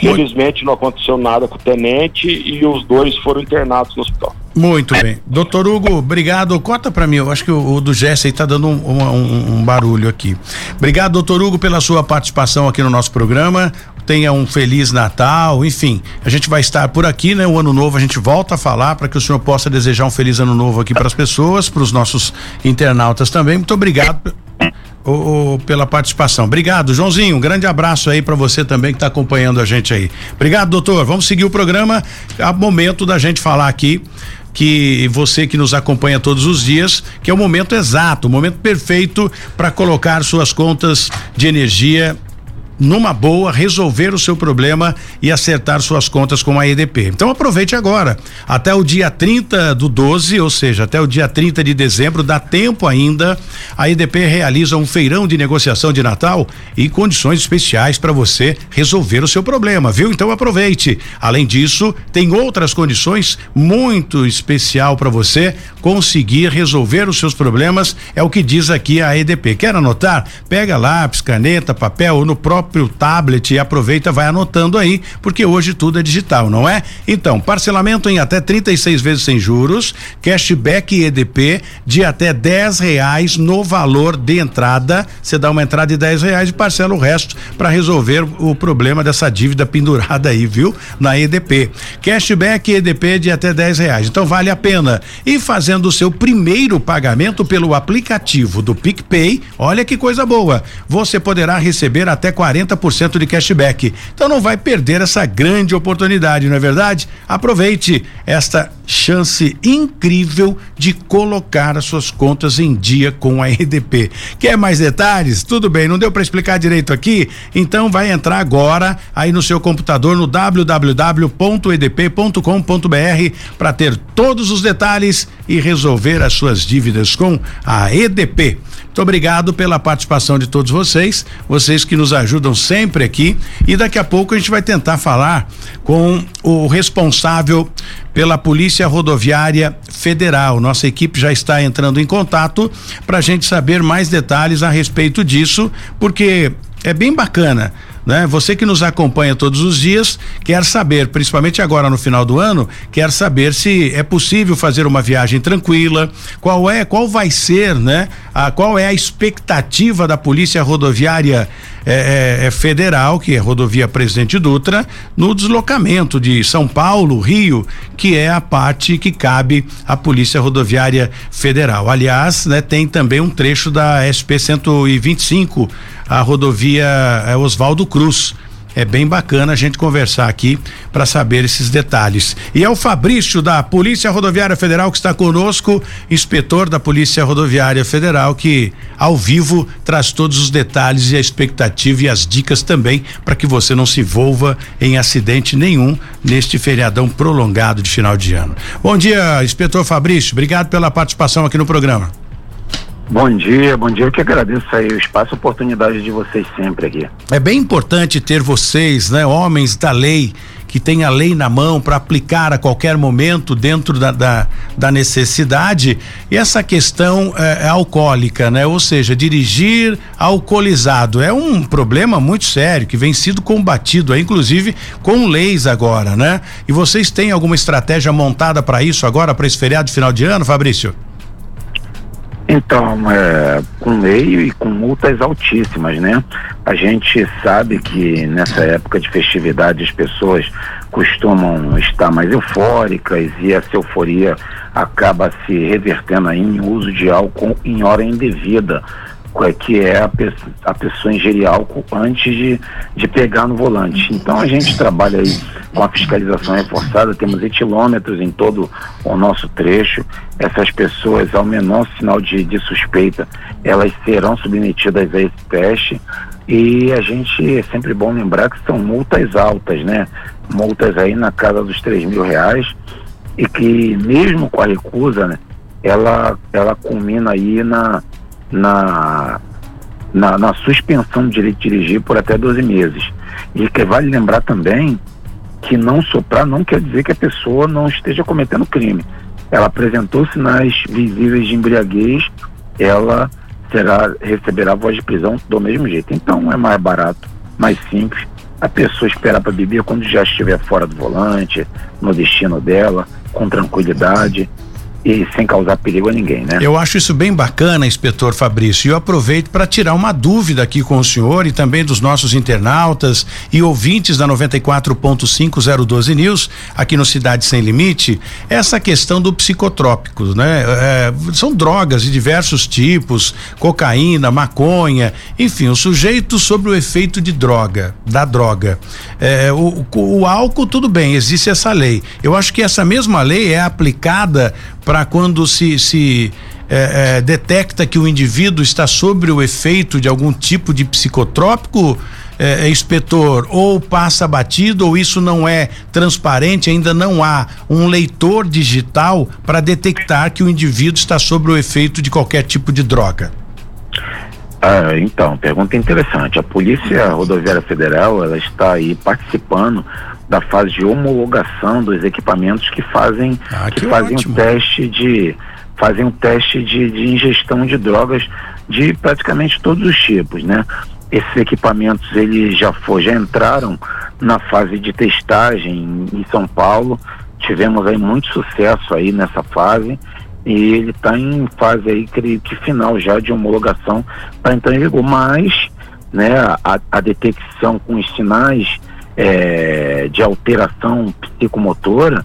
Felizmente não aconteceu nada com o tenente e os dois foram internados no hospital.
Muito bem. Doutor Hugo, obrigado. Corta para mim, eu acho que o, o do Jesse aí tá dando um, um, um, barulho aqui. Obrigado, doutor Hugo, pela sua participação aqui no nosso programa. Tenha um feliz Natal, enfim. A gente vai estar por aqui, né? O ano novo a gente volta a falar para que o senhor possa desejar um feliz ano novo aqui para as pessoas, para os nossos internautas também. Muito obrigado o, pela participação. Obrigado, Joãozinho. Um grande abraço aí para você também que está acompanhando a gente aí. Obrigado, doutor. Vamos seguir o programa. É momento da gente falar aqui que você que nos acompanha todos os dias, que é o momento exato, o momento perfeito para colocar suas contas de energia numa boa, resolver o seu problema e acertar suas contas com a EDP. Então aproveite agora, até o dia 30 do 12, ou seja, até o dia 30 de dezembro, dá tempo ainda. A EDP realiza um feirão de negociação de Natal e condições especiais para você resolver o seu problema, viu? Então aproveite. Além disso, tem outras condições muito especial para você conseguir resolver os seus problemas, é o que diz aqui a EDP. Quer anotar? Pega lápis, caneta, papel ou no próprio próprio tablet e aproveita, vai anotando aí, porque hoje tudo é digital, não é? Então, parcelamento em até 36 vezes sem juros, cashback EDP de até 10 reais no valor de entrada. Você dá uma entrada de 10 reais e parcela o resto para resolver o problema dessa dívida pendurada aí, viu? Na EDP. Cashback EDP de até 10 reais. Então vale a pena. E fazendo o seu primeiro pagamento pelo aplicativo do PicPay, olha que coisa boa. Você poderá receber até 40% de cashback. Então não vai perder essa grande oportunidade, não é verdade? Aproveite esta chance incrível de colocar as suas contas em dia com a EDP. Quer mais detalhes? Tudo bem, não deu para explicar direito aqui? Então vai entrar agora aí no seu computador no www.edp.com.br para ter todos os detalhes e resolver as suas dívidas com a EDP. Muito obrigado pela participação de todos vocês, vocês que nos ajudam sempre aqui. E daqui a pouco a gente vai tentar falar com o responsável pela Polícia Rodoviária Federal. Nossa equipe já está entrando em contato para a gente saber mais detalhes a respeito disso, porque é bem bacana né? Você que nos acompanha todos os dias quer saber, principalmente agora no final do ano, quer saber se é possível fazer uma viagem tranquila, qual é, qual vai ser, né? A, qual é a expectativa da Polícia Rodoviária é, é, é Federal, que é rodovia Presidente Dutra, no deslocamento de São Paulo, Rio, que é a parte que cabe à Polícia Rodoviária Federal. Aliás, né, tem também um trecho da SP 125 a rodovia é, Oswaldo Cruz. É bem bacana a gente conversar aqui para saber esses detalhes. E é o Fabrício da Polícia Rodoviária Federal que está conosco, inspetor da Polícia Rodoviária Federal, que ao vivo traz todos os detalhes e a expectativa e as dicas também para que você não se envolva em acidente nenhum neste feriadão prolongado de final de ano. Bom dia, inspetor Fabrício. Obrigado pela participação aqui no programa.
Bom dia, bom dia. Eu que agradeço aí o espaço a oportunidade de vocês sempre aqui.
É bem importante ter vocês, né, homens da lei, que têm a lei na mão para aplicar a qualquer momento dentro da, da, da necessidade. E essa questão é, é, alcoólica, né? Ou seja, dirigir alcoolizado é um problema muito sério que vem sido combatido, inclusive com leis agora, né? E vocês têm alguma estratégia montada para isso agora, para esse feriado de final de ano, Fabrício?
Então, é, com lei e com multas altíssimas, né? A gente sabe que nessa época de festividade as pessoas costumam estar mais eufóricas e essa euforia acaba se revertendo em uso de álcool em hora indevida, que é a, pe a pessoa ingerir álcool antes de, de pegar no volante. Então a gente trabalha aí com a fiscalização reforçada, temos etilômetros em todo o nosso trecho. Essas pessoas, ao menor sinal de, de suspeita, elas serão submetidas a esse teste. E a gente é sempre bom lembrar que são multas altas, né? Multas aí na casa dos três mil reais e que mesmo com a recusa, né, ela, ela culmina aí na, na, na, na suspensão do direito de dirigir por até 12 meses. E que vale lembrar também que não soprar não quer dizer que a pessoa não esteja cometendo crime. Ela apresentou sinais visíveis de embriaguez, ela será receberá voz de prisão do mesmo jeito. Então é mais barato, mais simples. A pessoa esperar para beber quando já estiver fora do volante, no destino dela, com tranquilidade e sem causar perigo a ninguém, né?
Eu acho isso bem bacana, inspetor Fabrício. E eu aproveito para tirar uma dúvida aqui com o senhor e também dos nossos internautas e ouvintes da 94.5012 News, aqui no Cidade Sem Limite, essa questão do psicotrópico, né? É, são drogas de diversos tipos, cocaína, maconha, enfim, o sujeito sobre o efeito de droga, da droga. É, o, o álcool, tudo bem, existe essa lei. Eu acho que essa mesma lei é aplicada para quando se, se é, é, detecta que o indivíduo está sobre o efeito de algum tipo de psicotrópico, é, é, inspetor, ou passa batido, ou isso não é transparente, ainda não há um leitor digital para detectar que o indivíduo está sobre o efeito de qualquer tipo de droga.
Ah, então, pergunta interessante. A Polícia Rodoviária Federal ela está aí participando da fase de homologação dos equipamentos que fazem ah, que, que fazem um teste de fazem um teste de, de ingestão de drogas de praticamente todos os tipos, né? esses equipamentos eles já foi, já entraram na fase de testagem em São Paulo. Tivemos aí muito sucesso aí nessa fase e ele está em fase aí creio que final já de homologação para entrar em vigor. Mas, né, a, a detecção com os sinais é, de alteração psicomotora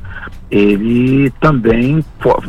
ele também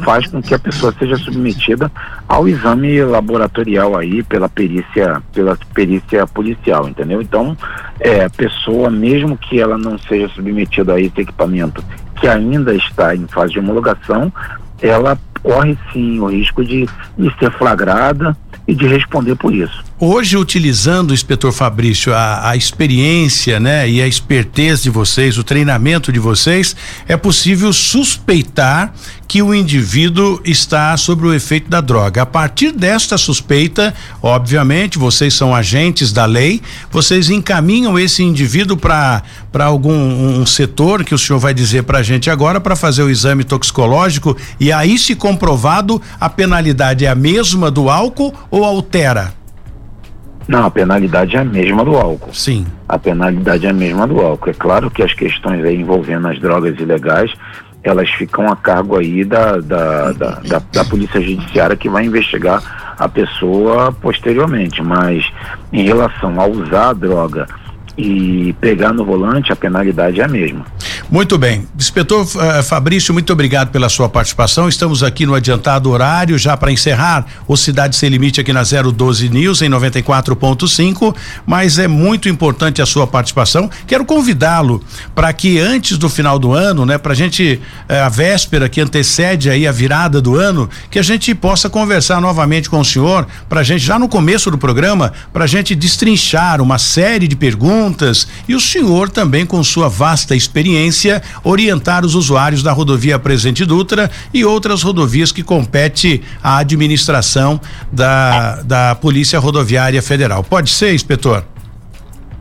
faz com que a pessoa seja submetida ao exame laboratorial aí pela perícia, pela perícia policial, entendeu? Então, é, a pessoa, mesmo que ela não seja submetida a esse equipamento que ainda está em fase de homologação, ela corre sim o risco de, de ser flagrada e de responder por isso.
Hoje, utilizando, inspetor Fabrício, a, a, experiência, né, e a esperteza de vocês, o treinamento de vocês, é possível suspeitar que o indivíduo está sobre o efeito da droga. A partir desta suspeita, obviamente, vocês são agentes da lei, vocês encaminham esse indivíduo para para algum um setor que o senhor vai dizer para a gente agora para fazer o exame toxicológico e aí se comprovado a penalidade é a mesma do álcool ou altera?
Não, a penalidade é a mesma do álcool.
Sim.
A penalidade é a mesma do álcool. É claro que as questões aí envolvendo as drogas ilegais, elas ficam a cargo aí da, da, da, da, da Polícia Judiciária que vai investigar a pessoa posteriormente. Mas em relação a usar a droga e pegar no volante, a penalidade é a mesma.
Muito bem. Inspetor uh, Fabrício, muito obrigado pela sua participação. Estamos aqui no adiantado horário, já para encerrar o Cidade Sem Limite aqui na 012 News, em 94.5. Mas é muito importante a sua participação. Quero convidá-lo para que antes do final do ano, né, para a gente, uh, a véspera que antecede aí a virada do ano, que a gente possa conversar novamente com o senhor, para a gente, já no começo do programa, para a gente destrinchar uma série de perguntas e o senhor também, com sua vasta experiência, orientar os usuários da rodovia Presidente Dutra e outras rodovias que compete à administração da, da Polícia Rodoviária Federal. Pode ser, inspetor?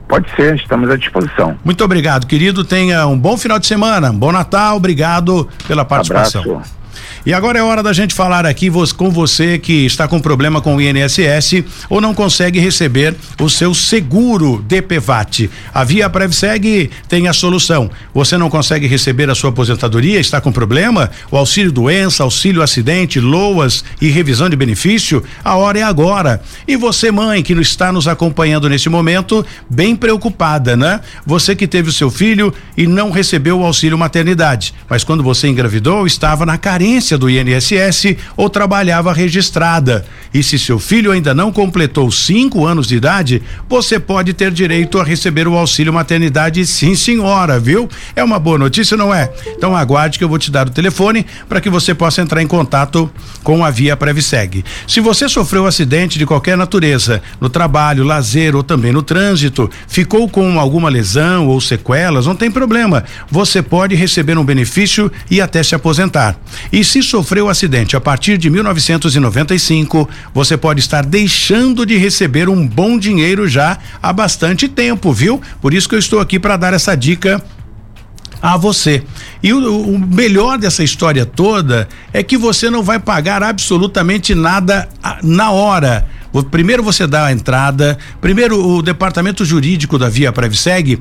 Pode ser, estamos à disposição.
Muito obrigado, querido. Tenha um bom final de semana, um bom Natal, obrigado pela participação.
Abraço.
E agora é hora da gente falar aqui com você que está com problema com o INSS ou não consegue receber o seu seguro DPVAT. A Via Prevseg tem a solução. Você não consegue receber a sua aposentadoria, está com problema? O auxílio doença, auxílio acidente, loas e revisão de benefício? A hora é agora. E você, mãe, que está nos acompanhando neste momento, bem preocupada, né? Você que teve o seu filho e não recebeu o auxílio maternidade, mas quando você engravidou, estava na carência do INSS ou trabalhava registrada. E se seu filho ainda não completou cinco anos de idade, você pode ter direito a receber o auxílio maternidade, sim, senhora, viu? É uma boa notícia, não é? Então aguarde que eu vou te dar o telefone para que você possa entrar em contato com a Via Previseg. Se você sofreu acidente de qualquer natureza, no trabalho, lazer ou também no trânsito, ficou com alguma lesão ou sequelas, não tem problema. Você pode receber um benefício e até se aposentar. E se sofreu acidente a partir de 1995, você pode estar deixando de receber um bom dinheiro já há bastante tempo, viu? Por isso que eu estou aqui para dar essa dica a você. E o, o, melhor dessa história toda é que você não vai pagar absolutamente nada na hora. Primeiro você dá a entrada, primeiro o departamento jurídico da Via Previseg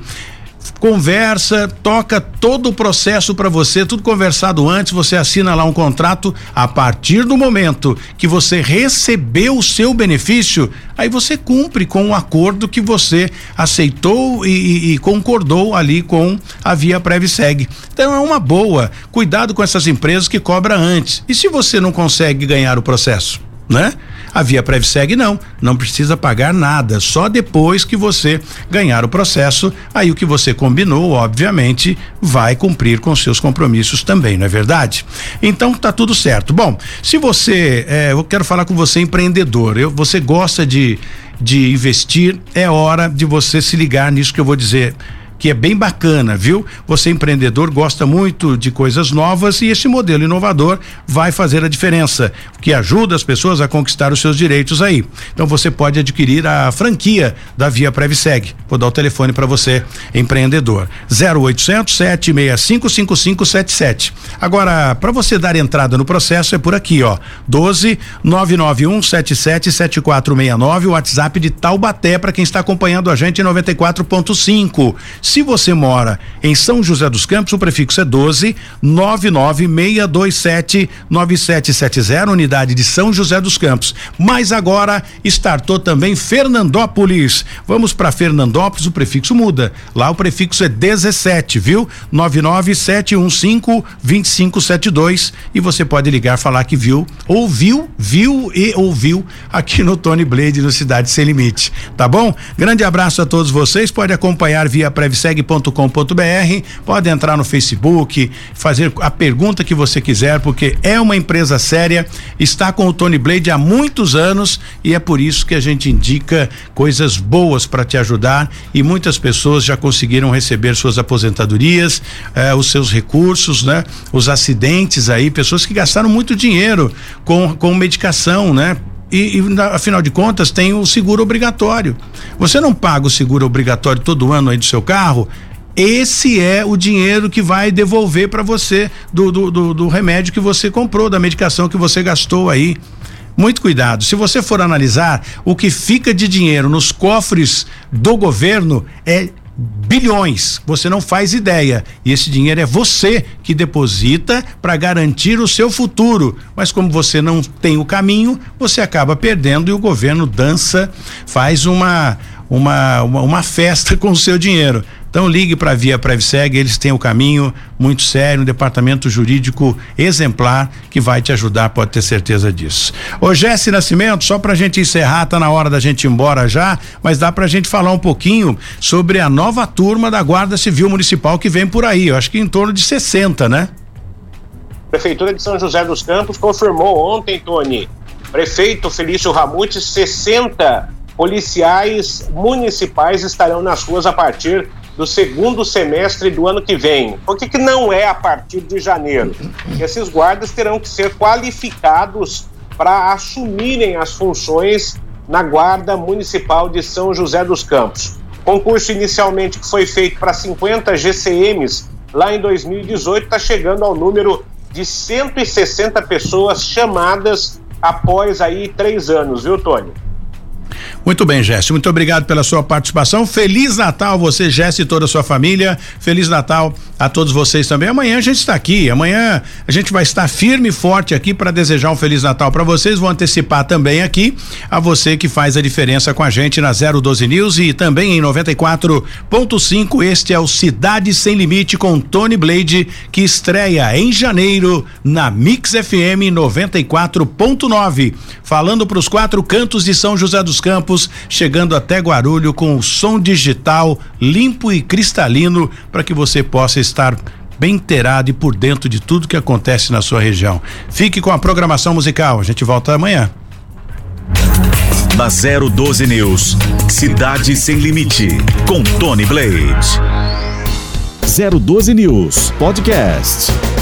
conversa, toca todo o processo para você, tudo conversado antes, você assina lá um contrato. A partir do momento que você recebeu o seu benefício, aí você cumpre com o acordo que você aceitou e, e, e concordou ali com a Via Previseg. Então é uma boa. Cuidado com essas empresas que cobram antes. E se você não consegue ganhar o processo? Né? A Via Prevseg não, não precisa pagar nada, só depois que você ganhar o processo, aí o que você combinou, obviamente, vai cumprir com seus compromissos também, não é verdade? Então tá tudo certo. Bom, se você, é, eu quero falar com você empreendedor, eu, você gosta de de investir, é hora de você se ligar nisso que eu vou dizer que é bem bacana, viu? Você empreendedor gosta muito de coisas novas e esse modelo inovador vai fazer a diferença, que ajuda as pessoas a conquistar os seus direitos aí. Então você pode adquirir a franquia da Via Previseg. Vou dar o telefone para você, empreendedor. 0800 765 5577. Agora, para você dar entrada no processo é por aqui, ó. 12 991 77 7469, o WhatsApp de Taubaté para quem está acompanhando a gente em 94.5. Se você mora em São José dos Campos, o prefixo é 12 99627 9770, unidade de São José dos Campos. Mas agora startou também Fernandópolis. Vamos para Fernandópolis, o prefixo muda. Lá o prefixo é 17, viu? 99715 2572 e você pode ligar falar que viu, ouviu, viu e ouviu aqui no Tony Blade no Cidade Sem Limite, tá bom? Grande abraço a todos vocês, pode acompanhar via prevseg.com.br, pode entrar no Facebook, fazer a pergunta que você quiser, porque é uma empresa séria, está com o Tony Blade há muitos anos e é por isso que a gente indica coisas boas para te ajudar e muitas pessoas já conseguiram receber suas aposentadorias, eh, os seus recursos, né? Os acidentes aí, pessoas que gastaram muito dinheiro com, com medicação, né? E, e, afinal de contas tem o seguro obrigatório. Você não paga o seguro obrigatório todo ano aí do seu carro? Esse é o dinheiro que vai devolver para você do, do, do, do remédio que você comprou, da medicação que você gastou aí. Muito cuidado. Se você for analisar, o que fica de dinheiro nos cofres do governo é bilhões. Você não faz ideia. E esse dinheiro é você que deposita para garantir o seu futuro. Mas como você não tem o caminho, você acaba perdendo e o governo dança, faz uma uma, uma, uma festa com o seu dinheiro. Então ligue para a Via Prevseg, eles têm o caminho muito sério, um departamento jurídico exemplar que vai te ajudar, pode ter certeza disso. Ô Jesse Nascimento, só para a gente encerrar, tá na hora da gente ir embora já, mas dá para a gente falar um pouquinho sobre a nova turma da Guarda Civil Municipal que vem por aí, eu acho que em torno de 60, né?
Prefeitura de São José dos Campos confirmou ontem, Tony, prefeito Felício Ramute, 60 policiais municipais estarão nas ruas a partir do segundo semestre do ano que vem. Por que, que não é a partir de janeiro? Esses guardas terão que ser qualificados para assumirem as funções na Guarda Municipal de São José dos Campos. Concurso inicialmente que foi feito para 50 GCMs lá em 2018 está chegando ao número de 160 pessoas chamadas após aí três anos, viu, Tony?
Muito bem, Jesse. Muito obrigado pela sua participação. Feliz Natal a você, Jesse, e toda a sua família. Feliz Natal a todos vocês também. Amanhã a gente está aqui. Amanhã a gente vai estar firme e forte aqui para desejar um Feliz Natal para vocês. Vou antecipar também aqui a você que faz a diferença com a gente na 012 News e também em 94.5. Este é o Cidade Sem Limite com Tony Blade, que estreia em janeiro na Mix FM 94.9. Falando para os quatro cantos de São José dos Campos, chegando até Guarulho com o som digital limpo e cristalino para que você possa estar bem inteirado e por dentro de tudo que acontece na sua região. Fique com a programação musical. A gente volta amanhã.
Da 012 News, Cidade Sem Limite, com Tony Blade.
012 News Podcast.